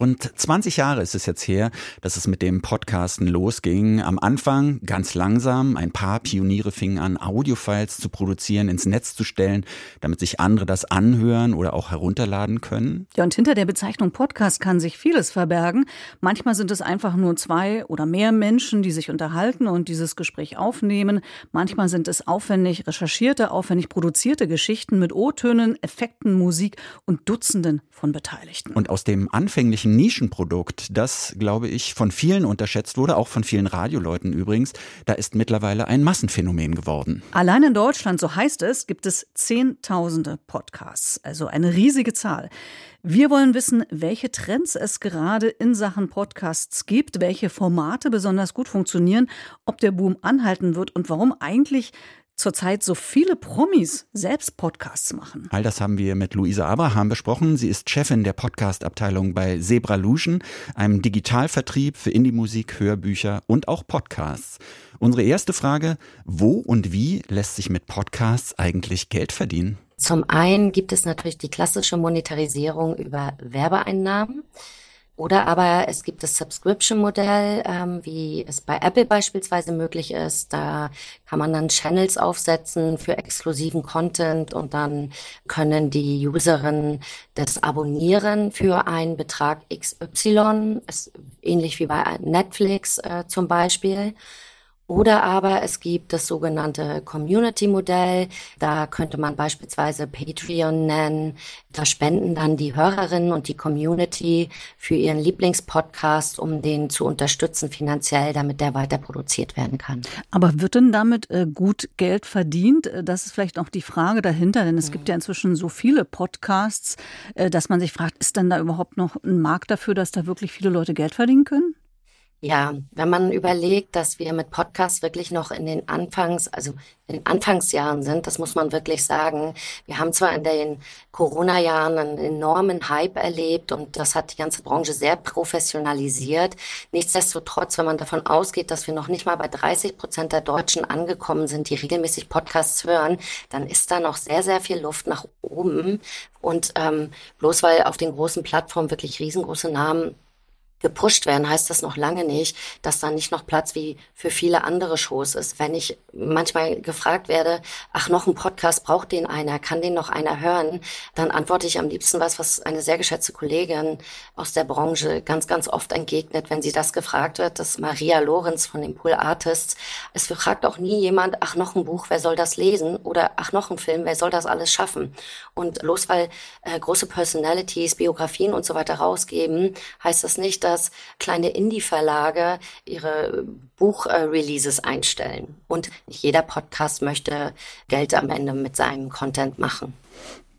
Rund 20 Jahre ist es jetzt her, dass es mit dem Podcasten losging. Am Anfang ganz langsam. Ein paar Pioniere fingen an, Audiofiles zu produzieren, ins Netz zu stellen, damit sich andere das anhören oder auch herunterladen können. Ja, und hinter der Bezeichnung Podcast kann sich vieles verbergen. Manchmal sind es einfach nur zwei oder mehr Menschen, die sich unterhalten und dieses Gespräch aufnehmen. Manchmal sind es aufwendig recherchierte, aufwendig produzierte Geschichten mit O-Tönen, Effekten, Musik und Dutzenden von Beteiligten. Und aus dem anfänglichen Nischenprodukt, das, glaube ich, von vielen unterschätzt wurde, auch von vielen Radioleuten übrigens, da ist mittlerweile ein Massenphänomen geworden. Allein in Deutschland, so heißt es, gibt es Zehntausende Podcasts, also eine riesige Zahl. Wir wollen wissen, welche Trends es gerade in Sachen Podcasts gibt, welche Formate besonders gut funktionieren, ob der Boom anhalten wird und warum eigentlich zurzeit so viele Promis selbst Podcasts machen. All das haben wir mit Luisa Abraham besprochen. Sie ist Chefin der Podcast-Abteilung bei Zebralution, einem Digitalvertrieb für Indie-Musik, Hörbücher und auch Podcasts. Unsere erste Frage, wo und wie lässt sich mit Podcasts eigentlich Geld verdienen? Zum einen gibt es natürlich die klassische Monetarisierung über Werbeeinnahmen. Oder aber es gibt das Subscription-Modell, ähm, wie es bei Apple beispielsweise möglich ist. Da kann man dann Channels aufsetzen für exklusiven Content und dann können die Userinnen das abonnieren für einen Betrag XY, ist ähnlich wie bei Netflix äh, zum Beispiel. Oder aber es gibt das sogenannte Community-Modell. Da könnte man beispielsweise Patreon nennen. Da spenden dann die Hörerinnen und die Community für ihren Lieblingspodcast, um den zu unterstützen finanziell, damit der weiter produziert werden kann. Aber wird denn damit äh, gut Geld verdient? Äh, das ist vielleicht auch die Frage dahinter, denn es mhm. gibt ja inzwischen so viele Podcasts, äh, dass man sich fragt, ist denn da überhaupt noch ein Markt dafür, dass da wirklich viele Leute Geld verdienen können? Ja, wenn man überlegt, dass wir mit Podcasts wirklich noch in den Anfangs, also in den Anfangsjahren sind, das muss man wirklich sagen. Wir haben zwar in den Corona-Jahren einen enormen Hype erlebt und das hat die ganze Branche sehr professionalisiert. Nichtsdestotrotz, wenn man davon ausgeht, dass wir noch nicht mal bei 30 Prozent der Deutschen angekommen sind, die regelmäßig Podcasts hören, dann ist da noch sehr, sehr viel Luft nach oben. Und ähm, bloß weil auf den großen Plattformen wirklich riesengroße Namen gepusht werden, heißt das noch lange nicht, dass da nicht noch Platz wie für viele andere Shows ist. Wenn ich manchmal gefragt werde, ach, noch ein Podcast, braucht den einer, kann den noch einer hören, dann antworte ich am liebsten was, was eine sehr geschätzte Kollegin aus der Branche ganz, ganz oft entgegnet, wenn sie das gefragt wird, das ist Maria Lorenz von den Pool Artists. Es fragt auch nie jemand, ach, noch ein Buch, wer soll das lesen? Oder ach, noch ein Film, wer soll das alles schaffen? Und bloß weil äh, große Personalities, Biografien und so weiter rausgeben, heißt das nicht, dass kleine Indie-Verlage ihre Buchreleases einstellen. Und nicht jeder Podcast möchte Geld am Ende mit seinem Content machen.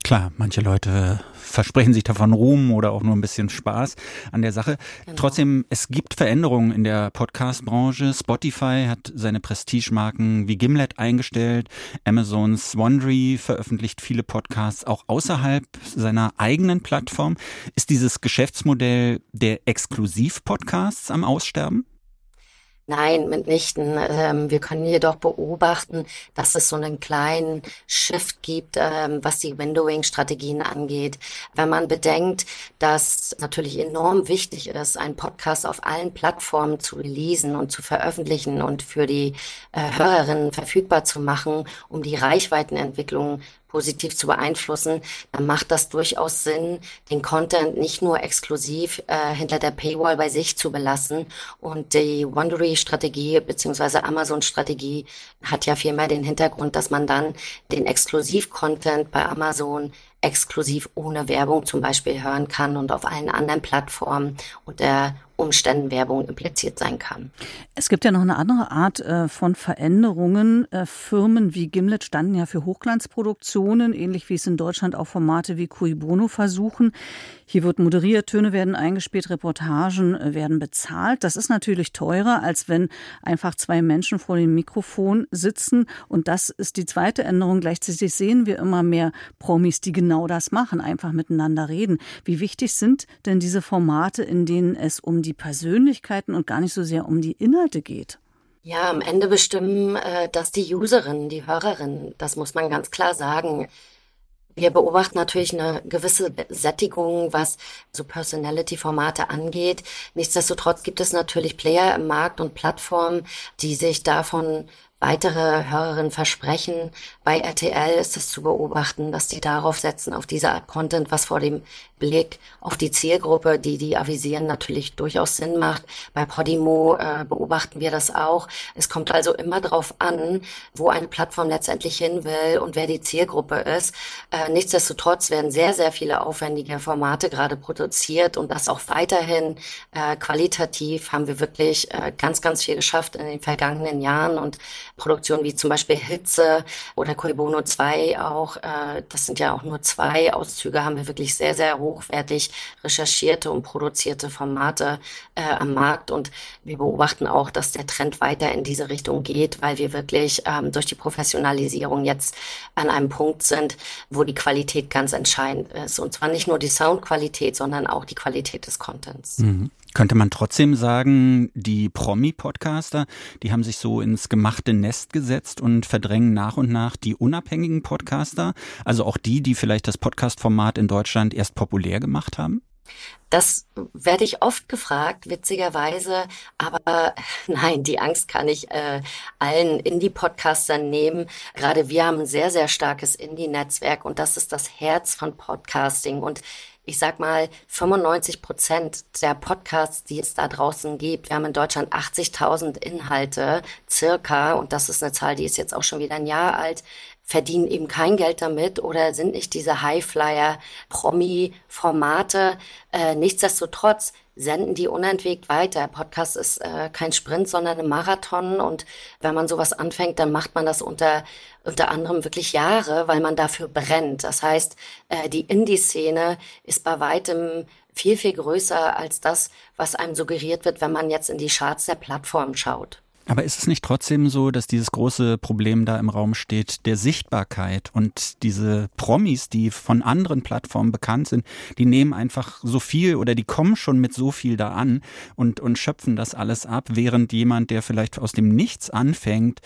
Klar, manche Leute versprechen sich davon Ruhm oder auch nur ein bisschen Spaß an der Sache. Genau. Trotzdem, es gibt Veränderungen in der Podcast-Branche. Spotify hat seine Prestigemarken wie Gimlet eingestellt. Amazons Wondery veröffentlicht viele Podcasts auch außerhalb seiner eigenen Plattform. Ist dieses Geschäftsmodell der Exklusiv-Podcasts am Aussterben? Nein, mitnichten. Ähm, wir können jedoch beobachten, dass es so einen kleinen Shift gibt, ähm, was die Windowing-Strategien angeht. Wenn man bedenkt, dass natürlich enorm wichtig ist, einen Podcast auf allen Plattformen zu releasen und zu veröffentlichen und für die äh, Hörerinnen verfügbar zu machen, um die Reichweitenentwicklung positiv zu beeinflussen, dann macht das durchaus Sinn, den Content nicht nur exklusiv äh, hinter der Paywall bei sich zu belassen. Und die Wondery-Strategie beziehungsweise Amazon-Strategie hat ja vielmehr den Hintergrund, dass man dann den Exklusiv-Content bei Amazon exklusiv ohne Werbung zum Beispiel hören kann und auf allen anderen Plattformen unter Umständen Werbung impliziert sein kann. Es gibt ja noch eine andere Art äh, von Veränderungen. Äh, Firmen wie Gimlet standen ja für Hochglanzproduktionen, ähnlich wie es in Deutschland auch Formate wie Cui Bono versuchen. Hier wird moderiert, Töne werden eingespielt, Reportagen äh, werden bezahlt. Das ist natürlich teurer, als wenn einfach zwei Menschen vor dem Mikrofon sitzen. Und das ist die zweite Änderung. Gleichzeitig sehen wir immer mehr Promis, die genau das machen, einfach miteinander reden. Wie wichtig sind denn diese Formate, in denen es um die die Persönlichkeiten und gar nicht so sehr um die Inhalte geht. Ja, am Ende bestimmen äh, das die Userinnen, die Hörerinnen. Das muss man ganz klar sagen. Wir beobachten natürlich eine gewisse Sättigung, was so Personality-Formate angeht. Nichtsdestotrotz gibt es natürlich Player im Markt und Plattformen, die sich davon weitere Hörerinnen versprechen. Bei RTL ist es zu beobachten, dass die darauf setzen, auf diese Art Content, was vor dem Blick auf die Zielgruppe, die die avisieren, natürlich durchaus Sinn macht. Bei Podimo äh, beobachten wir das auch. Es kommt also immer darauf an, wo eine Plattform letztendlich hin will und wer die Zielgruppe ist. Äh, nichtsdestotrotz werden sehr, sehr viele aufwendige Formate gerade produziert und das auch weiterhin äh, qualitativ haben wir wirklich äh, ganz, ganz viel geschafft in den vergangenen Jahren und Produktionen wie zum Beispiel Hitze oder Koibono 2 auch, äh, das sind ja auch nur zwei Auszüge, haben wir wirklich sehr, sehr hochwertig recherchierte und produzierte Formate äh, am Markt und wir beobachten auch, dass der Trend weiter in diese Richtung geht, weil wir wirklich ähm, durch die Professionalisierung jetzt an einem Punkt sind, wo die Qualität ganz entscheidend ist. Und zwar nicht nur die Soundqualität, sondern auch die Qualität des Contents. Mhm. Könnte man trotzdem sagen, die Promi-Podcaster, die haben sich so ins gemachte Nest gesetzt und verdrängen nach und nach die unabhängigen Podcaster, also auch die, die vielleicht das Podcast-Format in Deutschland erst populär gemacht haben? Das werde ich oft gefragt, witzigerweise. Aber nein, die Angst kann ich äh, allen Indie-Podcastern nehmen. Gerade wir haben ein sehr, sehr starkes Indie-Netzwerk und das ist das Herz von Podcasting. Und ich sag mal, 95 Prozent der Podcasts, die es da draußen gibt, wir haben in Deutschland 80.000 Inhalte circa, und das ist eine Zahl, die ist jetzt auch schon wieder ein Jahr alt, verdienen eben kein Geld damit oder sind nicht diese Highflyer-Promi-Formate. Äh, nichtsdestotrotz senden die unentwegt weiter. Podcast ist äh, kein Sprint, sondern ein Marathon. Und wenn man sowas anfängt, dann macht man das unter, unter anderem wirklich Jahre, weil man dafür brennt. Das heißt, äh, die Indie-Szene ist bei weitem viel, viel größer als das, was einem suggeriert wird, wenn man jetzt in die Charts der Plattform schaut. Aber ist es nicht trotzdem so, dass dieses große Problem da im Raum steht, der Sichtbarkeit und diese Promis, die von anderen Plattformen bekannt sind, die nehmen einfach so viel oder die kommen schon mit so viel da an und, und schöpfen das alles ab, während jemand, der vielleicht aus dem Nichts anfängt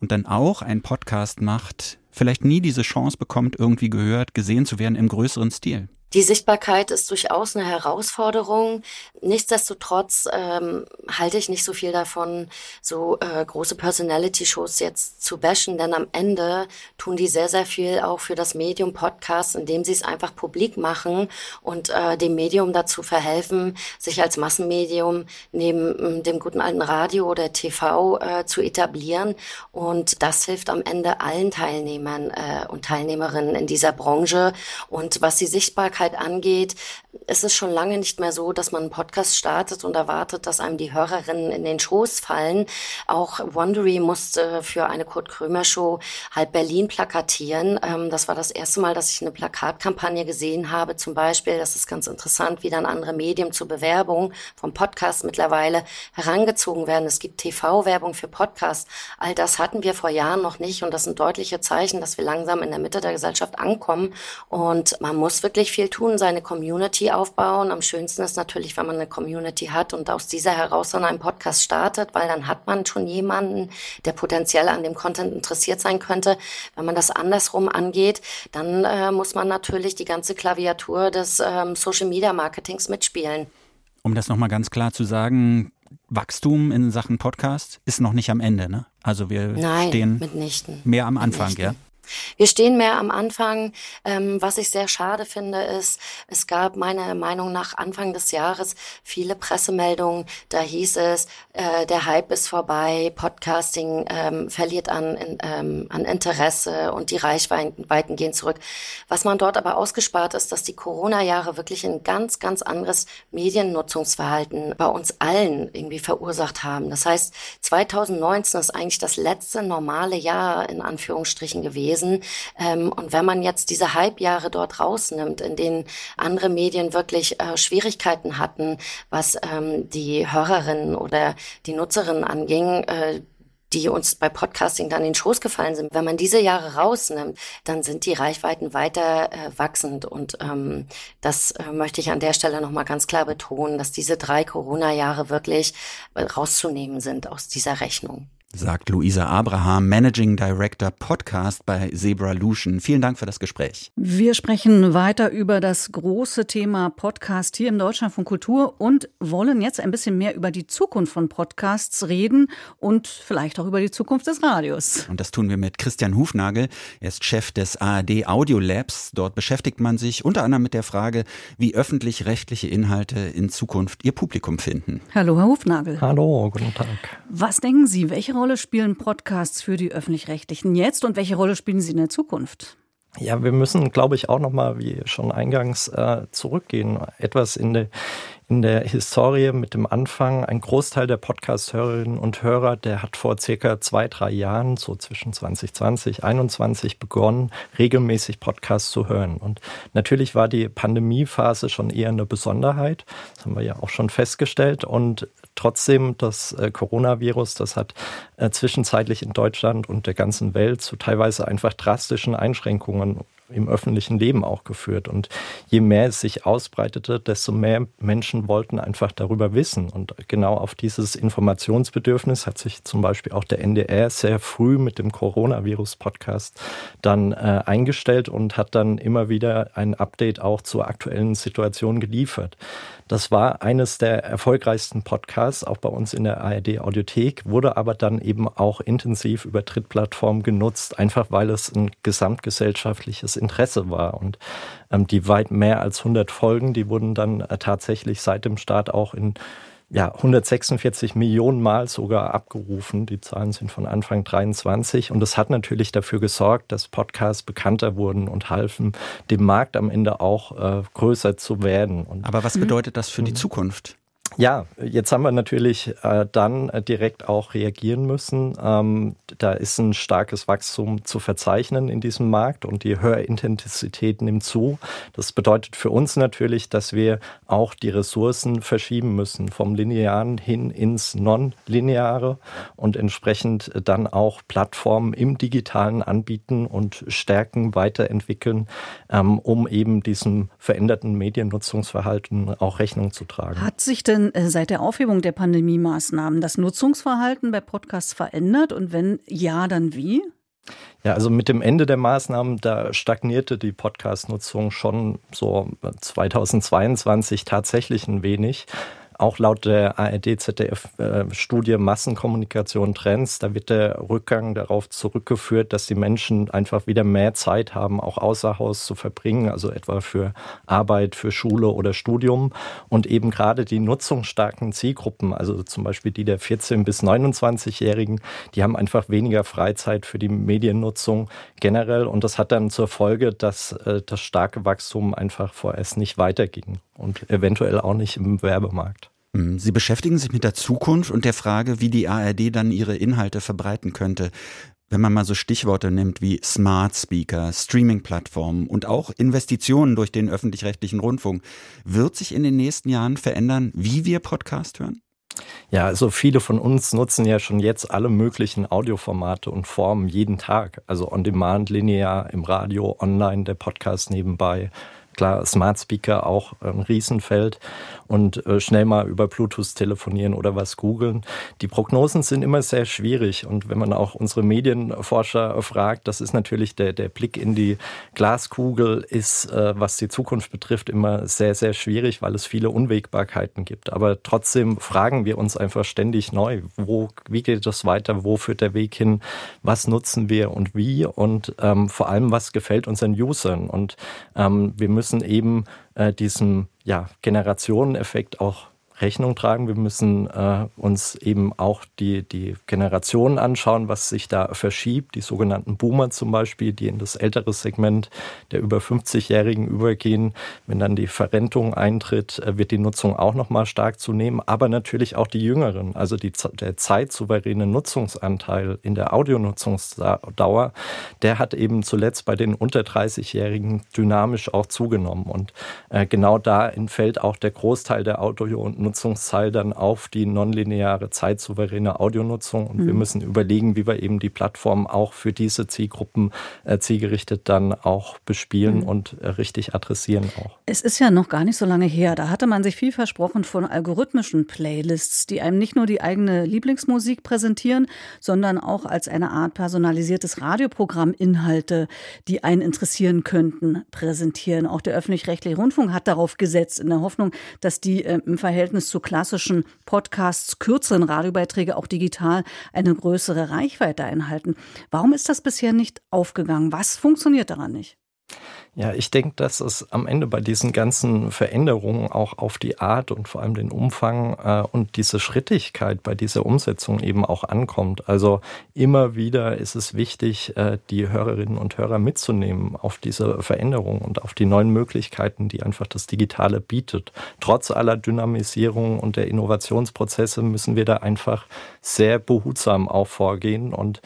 und dann auch einen Podcast macht, vielleicht nie diese Chance bekommt, irgendwie gehört, gesehen zu werden im größeren Stil. Die Sichtbarkeit ist durchaus eine Herausforderung. Nichtsdestotrotz ähm, halte ich nicht so viel davon, so äh, große Personality-Shows jetzt zu bashen, denn am Ende tun die sehr, sehr viel auch für das Medium Podcast, indem sie es einfach publik machen und äh, dem Medium dazu verhelfen, sich als Massenmedium neben äh, dem guten alten Radio oder TV äh, zu etablieren. Und das hilft am Ende allen Teilnehmern äh, und Teilnehmerinnen in dieser Branche. Und was die Sichtbarkeit Sichtbarkeit angeht, ist es schon lange nicht mehr so, dass man einen Podcast startet und erwartet, dass einem die Hörerinnen in den Schoß fallen. Auch Wondery musste für eine Kurt Krömer Show halb Berlin plakatieren. Ähm, das war das erste Mal, dass ich eine Plakatkampagne gesehen habe. Zum Beispiel, das ist ganz interessant, wie dann andere Medien zur Bewerbung vom Podcast mittlerweile herangezogen werden. Es gibt TV-Werbung für Podcasts. All das hatten wir vor Jahren noch nicht und das sind deutliche Zeichen, dass wir langsam in der Mitte der Gesellschaft ankommen und man muss wirklich viel tun, seine Community aufbauen. Am schönsten ist natürlich, wenn man eine Community hat und aus dieser heraus dann einen Podcast startet, weil dann hat man schon jemanden, der potenziell an dem Content interessiert sein könnte. Wenn man das andersrum angeht, dann äh, muss man natürlich die ganze Klaviatur des ähm, Social Media Marketings mitspielen. Um das nochmal ganz klar zu sagen, Wachstum in Sachen Podcast ist noch nicht am Ende, ne? Also wir Nein, stehen mitnichten. mehr am Anfang, mitnichten. ja? Wir stehen mehr am Anfang. Ähm, was ich sehr schade finde, ist, es gab meiner Meinung nach Anfang des Jahres viele Pressemeldungen. Da hieß es, äh, der Hype ist vorbei, Podcasting ähm, verliert an, in, ähm, an Interesse und die Reichweiten gehen zurück. Was man dort aber ausgespart ist, dass die Corona-Jahre wirklich ein ganz, ganz anderes Mediennutzungsverhalten bei uns allen irgendwie verursacht haben. Das heißt, 2019 ist eigentlich das letzte normale Jahr in Anführungsstrichen gewesen gewesen. Ähm, und wenn man jetzt diese Halbjahre dort rausnimmt, in denen andere Medien wirklich äh, Schwierigkeiten hatten, was ähm, die Hörerinnen oder die Nutzerinnen anging, äh, die uns bei Podcasting dann in den Schoß gefallen sind. Wenn man diese Jahre rausnimmt, dann sind die Reichweiten weiter äh, wachsend. Und ähm, das äh, möchte ich an der Stelle nochmal ganz klar betonen, dass diese drei Corona-Jahre wirklich äh, rauszunehmen sind aus dieser Rechnung. Sagt Luisa Abraham, Managing Director Podcast bei Zebra Lution. Vielen Dank für das Gespräch. Wir sprechen weiter über das große Thema Podcast hier im Deutschland von Kultur und wollen jetzt ein bisschen mehr über die Zukunft von Podcasts reden und vielleicht auch über die Zukunft des Radios. Und das tun wir mit Christian Hufnagel. Er ist Chef des ARD Audio Labs. Dort beschäftigt man sich unter anderem mit der Frage, wie öffentlich-rechtliche Inhalte in Zukunft ihr Publikum finden. Hallo, Herr Hufnagel. Hallo, guten Tag. Was denken Sie, welche Rolle spielen Podcasts für die öffentlich-rechtlichen jetzt und welche Rolle spielen sie in der Zukunft? Ja, wir müssen, glaube ich, auch nochmal, wie schon eingangs, äh, zurückgehen. Etwas in der, in der Historie mit dem Anfang. Ein Großteil der Podcast-Hörerinnen und Hörer, der hat vor circa zwei, drei Jahren, so zwischen 2020, 2021 begonnen, regelmäßig Podcasts zu hören. Und natürlich war die Pandemiephase schon eher eine Besonderheit. Das haben wir ja auch schon festgestellt. Und trotzdem, das äh, Coronavirus, das hat äh, zwischenzeitlich in Deutschland und der ganzen Welt zu teilweise einfach drastischen Einschränkungen im öffentlichen Leben auch geführt. Und je mehr es sich ausbreitete, desto mehr Menschen wollten einfach darüber wissen. Und genau auf dieses Informationsbedürfnis hat sich zum Beispiel auch der NDR sehr früh mit dem Coronavirus-Podcast dann äh, eingestellt und hat dann immer wieder ein Update auch zur aktuellen Situation geliefert. Das war eines der erfolgreichsten Podcasts, auch bei uns in der ARD Audiothek, wurde aber dann eben auch intensiv über Trittplattformen genutzt, einfach weil es ein gesamtgesellschaftliches Interesse war. Und ähm, die weit mehr als 100 Folgen, die wurden dann äh, tatsächlich seit dem Start auch in ja, 146 Millionen Mal sogar abgerufen. Die Zahlen sind von Anfang 23. Und das hat natürlich dafür gesorgt, dass Podcasts bekannter wurden und halfen, dem Markt am Ende auch äh, größer zu werden. Und Aber was bedeutet das für die mhm. Zukunft? Ja, jetzt haben wir natürlich äh, dann äh, direkt auch reagieren müssen. Ähm, da ist ein starkes Wachstum zu verzeichnen in diesem Markt und die Hörintensität nimmt zu. Das bedeutet für uns natürlich, dass wir auch die Ressourcen verschieben müssen vom Linearen hin ins Non-Lineare und entsprechend dann auch Plattformen im Digitalen anbieten und stärken, weiterentwickeln, ähm, um eben diesem veränderten Mediennutzungsverhalten auch Rechnung zu tragen. Hat sich denn äh, seit der Aufhebung der Pandemie-Maßnahmen das Nutzungsverhalten bei Podcasts verändert? Und wenn ja, dann wie? Ja, also mit dem Ende der Maßnahmen, da stagnierte die Podcast-Nutzung schon so 2022 tatsächlich ein wenig. Auch laut der ARD-ZDF-Studie Massenkommunikation Trends, da wird der Rückgang darauf zurückgeführt, dass die Menschen einfach wieder mehr Zeit haben, auch außer Haus zu verbringen, also etwa für Arbeit, für Schule oder Studium. Und eben gerade die nutzungsstarken Zielgruppen, also zum Beispiel die der 14- bis 29-Jährigen, die haben einfach weniger Freizeit für die Mediennutzung generell. Und das hat dann zur Folge, dass äh, das starke Wachstum einfach vorerst nicht weiterging und eventuell auch nicht im Werbemarkt. Hm, Sie beschäftigen sich mit der Zukunft und der Frage, wie die ARD dann ihre Inhalte verbreiten könnte. Wenn man mal so Stichworte nimmt wie Smart Speaker, Streaming-Plattformen und auch Investitionen durch den öffentlich-rechtlichen Rundfunk, wird sich in den nächsten Jahren verändern, wie wir Podcast hören? Ja, also viele von uns nutzen ja schon jetzt alle möglichen Audioformate und Formen jeden Tag. Also on demand, linear, im Radio, online, der Podcast nebenbei klar, Smart Speaker auch ein Riesenfeld und äh, schnell mal über Bluetooth telefonieren oder was googeln. Die Prognosen sind immer sehr schwierig und wenn man auch unsere Medienforscher fragt, das ist natürlich der, der Blick in die Glaskugel ist, äh, was die Zukunft betrifft, immer sehr, sehr schwierig, weil es viele Unwägbarkeiten gibt. Aber trotzdem fragen wir uns einfach ständig neu, wo, wie geht das weiter, wo führt der Weg hin, was nutzen wir und wie und ähm, vor allem, was gefällt unseren Usern. Und ähm, wir müssen müssen eben äh, diesem ja, Generationeneffekt auch Rechnung tragen. Wir müssen äh, uns eben auch die, die Generationen anschauen, was sich da verschiebt. Die sogenannten Boomer zum Beispiel, die in das ältere Segment der über 50-Jährigen übergehen. Wenn dann die Verrentung eintritt, äh, wird die Nutzung auch nochmal stark zunehmen. Aber natürlich auch die Jüngeren. Also die, der zeitsouveräne Nutzungsanteil in der Audionutzungsdauer, der hat eben zuletzt bei den unter 30-Jährigen dynamisch auch zugenommen. Und äh, genau da entfällt auch der Großteil der Audio- und Nutzungszahl dann auf die nonlineare, zeitsouveräne Audionutzung. Und mhm. wir müssen überlegen, wie wir eben die Plattform auch für diese Zielgruppen äh, zielgerichtet dann auch bespielen mhm. und äh, richtig adressieren auch. Es ist ja noch gar nicht so lange her. Da hatte man sich viel versprochen von algorithmischen Playlists, die einem nicht nur die eigene Lieblingsmusik präsentieren, sondern auch als eine Art personalisiertes Radioprogramm Inhalte, die einen interessieren könnten, präsentieren. Auch der öffentlich-rechtliche Rundfunk hat darauf gesetzt, in der Hoffnung, dass die äh, im Verhältnis zu klassischen Podcasts kürzeren Radiobeiträge auch digital eine größere Reichweite einhalten. Warum ist das bisher nicht aufgegangen? Was funktioniert daran nicht? Ja, ich denke, dass es am Ende bei diesen ganzen Veränderungen auch auf die Art und vor allem den Umfang äh, und diese Schrittigkeit bei dieser Umsetzung eben auch ankommt. Also immer wieder ist es wichtig, äh, die Hörerinnen und Hörer mitzunehmen auf diese Veränderung und auf die neuen Möglichkeiten, die einfach das Digitale bietet. Trotz aller Dynamisierung und der Innovationsprozesse müssen wir da einfach sehr behutsam auch vorgehen und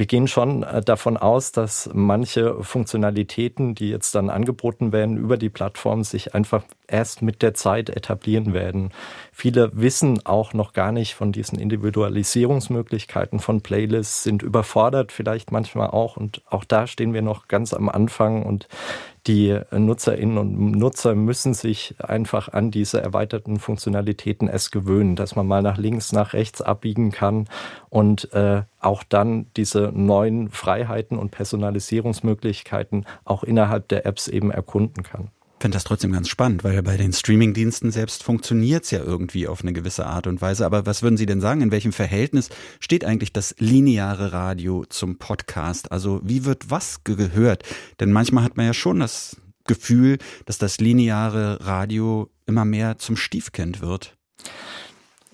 wir gehen schon äh, davon aus, dass manche Funktionalitäten, die jetzt dann angeboten werden über die Plattform, sich einfach erst mit der Zeit etablieren werden. Viele wissen auch noch gar nicht von diesen Individualisierungsmöglichkeiten von Playlists, sind überfordert vielleicht manchmal auch und auch da stehen wir noch ganz am Anfang und die Nutzerinnen und Nutzer müssen sich einfach an diese erweiterten Funktionalitäten erst gewöhnen, dass man mal nach links, nach rechts abbiegen kann und äh, auch dann diese neuen Freiheiten und Personalisierungsmöglichkeiten auch innerhalb der Apps eben erkunden kann finde das trotzdem ganz spannend, weil bei den Streamingdiensten selbst funktioniert es ja irgendwie auf eine gewisse Art und Weise. Aber was würden Sie denn sagen? In welchem Verhältnis steht eigentlich das lineare Radio zum Podcast? Also wie wird was gehört? Denn manchmal hat man ja schon das Gefühl, dass das lineare Radio immer mehr zum Stiefkind wird.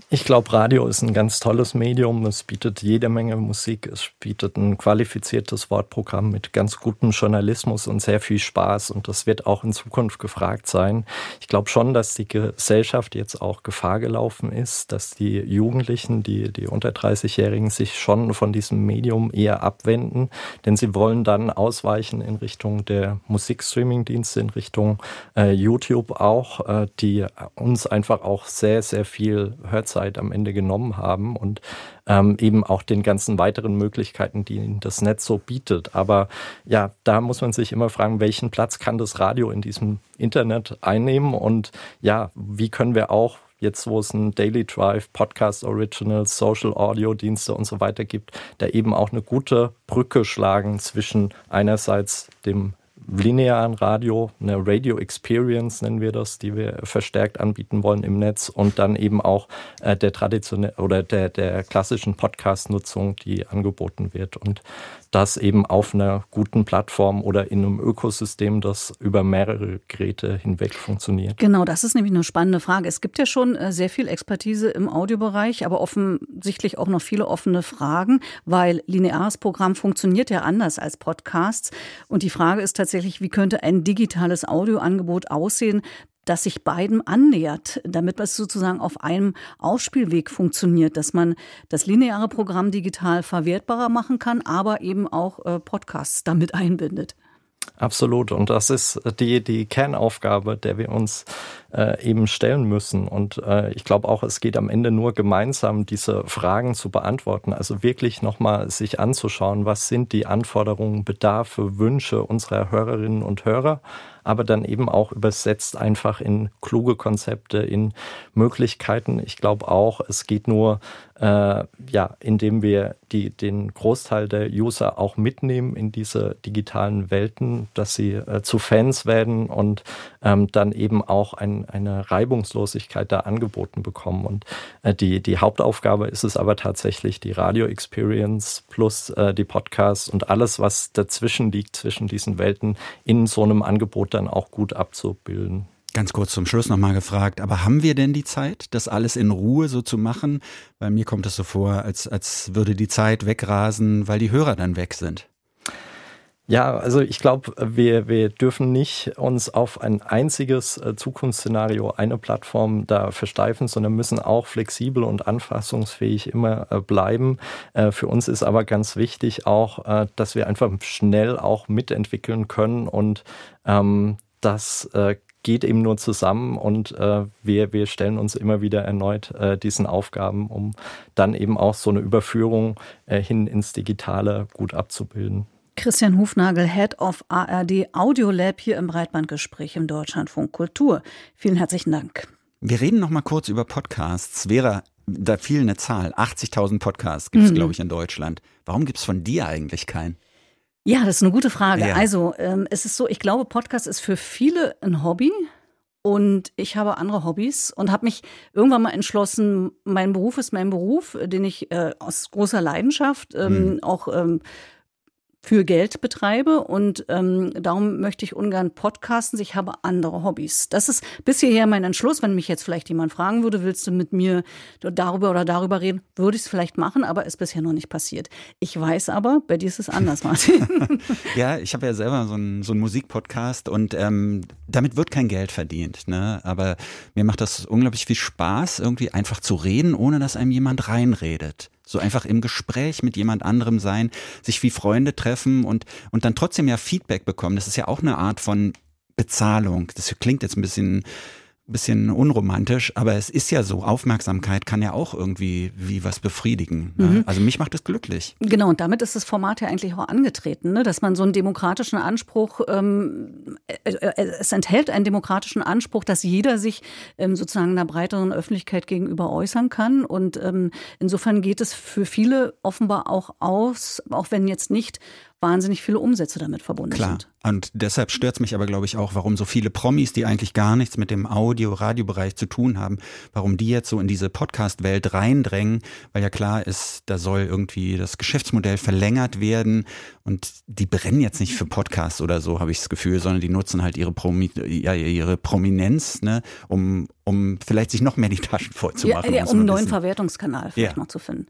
Ich glaube, Radio ist ein ganz tolles Medium. Es bietet jede Menge Musik. Es bietet ein qualifiziertes Wortprogramm mit ganz gutem Journalismus und sehr viel Spaß. Und das wird auch in Zukunft gefragt sein. Ich glaube schon, dass die Gesellschaft jetzt auch Gefahr gelaufen ist, dass die Jugendlichen, die, die unter 30-Jährigen sich schon von diesem Medium eher abwenden. Denn sie wollen dann ausweichen in Richtung der Musikstreaming-Dienste, in Richtung äh, YouTube auch, äh, die uns einfach auch sehr, sehr viel Hörzeit Zeit am Ende genommen haben und ähm, eben auch den ganzen weiteren Möglichkeiten, die das Netz so bietet. Aber ja, da muss man sich immer fragen, welchen Platz kann das Radio in diesem Internet einnehmen und ja, wie können wir auch jetzt wo es ein Daily Drive, Podcast Originals, Social Audio Dienste und so weiter gibt, da eben auch eine gute Brücke schlagen zwischen einerseits dem linearen Radio, eine Radio Experience nennen wir das, die wir verstärkt anbieten wollen im Netz und dann eben auch äh, der traditionellen oder der, der klassischen Podcast-Nutzung, die angeboten wird. Und das eben auf einer guten Plattform oder in einem Ökosystem, das über mehrere Geräte hinweg funktioniert. Genau, das ist nämlich eine spannende Frage. Es gibt ja schon äh, sehr viel Expertise im Audiobereich, aber offensichtlich auch noch viele offene Fragen, weil lineares Programm funktioniert ja anders als Podcasts. Und die Frage ist tatsächlich, wie könnte ein digitales Audioangebot aussehen, das sich beiden annähert, damit es sozusagen auf einem Ausspielweg funktioniert, dass man das lineare Programm digital verwertbarer machen kann, aber eben auch äh, Podcasts damit einbindet. Absolut. Und das ist die, die Kernaufgabe, der wir uns äh, eben stellen müssen. Und äh, ich glaube auch, es geht am Ende nur gemeinsam, diese Fragen zu beantworten. Also wirklich nochmal sich anzuschauen, was sind die Anforderungen, Bedarfe, Wünsche unserer Hörerinnen und Hörer aber dann eben auch übersetzt einfach in kluge Konzepte, in Möglichkeiten. Ich glaube auch, es geht nur, äh, ja, indem wir die, den Großteil der User auch mitnehmen in diese digitalen Welten, dass sie äh, zu Fans werden und ähm, dann eben auch ein, eine Reibungslosigkeit da angeboten bekommen. Und äh, die, die Hauptaufgabe ist es aber tatsächlich die Radio-Experience plus äh, die Podcasts und alles, was dazwischen liegt, zwischen diesen Welten in so einem Angebot dann auch gut abzubilden. Ganz kurz zum Schluss nochmal gefragt, aber haben wir denn die Zeit, das alles in Ruhe so zu machen? Weil mir kommt es so vor, als, als würde die Zeit wegrasen, weil die Hörer dann weg sind. Ja, also ich glaube, wir, wir dürfen nicht uns auf ein einziges äh, Zukunftsszenario, eine Plattform da versteifen, sondern müssen auch flexibel und anfassungsfähig immer äh, bleiben. Äh, für uns ist aber ganz wichtig auch, dass wir einfach schnell auch mitentwickeln können und ähm, das geht eben nur zusammen und äh, wir, wir stellen uns immer wieder erneut äh, diesen Aufgaben, um dann eben auch so eine Überführung äh, hin ins Digitale gut abzubilden. Christian Hufnagel, Head of ARD Audio Lab hier im Breitbandgespräch im Deutschlandfunk Kultur. Vielen herzlichen Dank. Wir reden noch mal kurz über Podcasts. Vera, da fiel eine Zahl. 80.000 Podcasts gibt es, mhm. glaube ich, in Deutschland. Warum gibt es von dir eigentlich keinen? Ja, das ist eine gute Frage. Ja. Also ähm, es ist so, ich glaube, Podcast ist für viele ein Hobby. Und ich habe andere Hobbys und habe mich irgendwann mal entschlossen, mein Beruf ist mein Beruf, den ich äh, aus großer Leidenschaft ähm, mhm. auch ähm, für Geld betreibe und ähm, darum möchte ich ungern podcasten. Ich habe andere Hobbys. Das ist bis hierher mein Entschluss. Wenn mich jetzt vielleicht jemand fragen würde, willst du mit mir darüber oder darüber reden, würde ich es vielleicht machen, aber ist bisher noch nicht passiert. Ich weiß aber, bei dir ist es anders, Martin. ja, ich habe ja selber so einen, so Musikpodcast und ähm, damit wird kein Geld verdient. Ne? Aber mir macht das unglaublich viel Spaß, irgendwie einfach zu reden, ohne dass einem jemand reinredet. So einfach im Gespräch mit jemand anderem sein, sich wie Freunde treffen und, und dann trotzdem ja Feedback bekommen. Das ist ja auch eine Art von Bezahlung. Das klingt jetzt ein bisschen bisschen unromantisch, aber es ist ja so, Aufmerksamkeit kann ja auch irgendwie wie was befriedigen. Ne? Mhm. Also mich macht es glücklich. Genau, und damit ist das Format ja eigentlich auch angetreten, ne? dass man so einen demokratischen Anspruch, ähm, äh, äh, es enthält einen demokratischen Anspruch, dass jeder sich ähm, sozusagen einer breiteren Öffentlichkeit gegenüber äußern kann. Und ähm, insofern geht es für viele offenbar auch aus, auch wenn jetzt nicht wahnsinnig viele Umsätze damit verbunden Klar. sind. Und deshalb stört es mich aber, glaube ich, auch, warum so viele Promis, die eigentlich gar nichts mit dem Audio-Radiobereich zu tun haben, warum die jetzt so in diese Podcast-Welt reindrängen, weil ja klar ist, da soll irgendwie das Geschäftsmodell verlängert werden und die brennen jetzt nicht für Podcasts oder so, habe ich das Gefühl, sondern die nutzen halt ihre, Promi ja, ihre Prominenz, ne, um, um vielleicht sich noch mehr die Taschen vollzumachen. Ja, ja um einen neuen Verwertungskanal vielleicht ja. noch zu finden.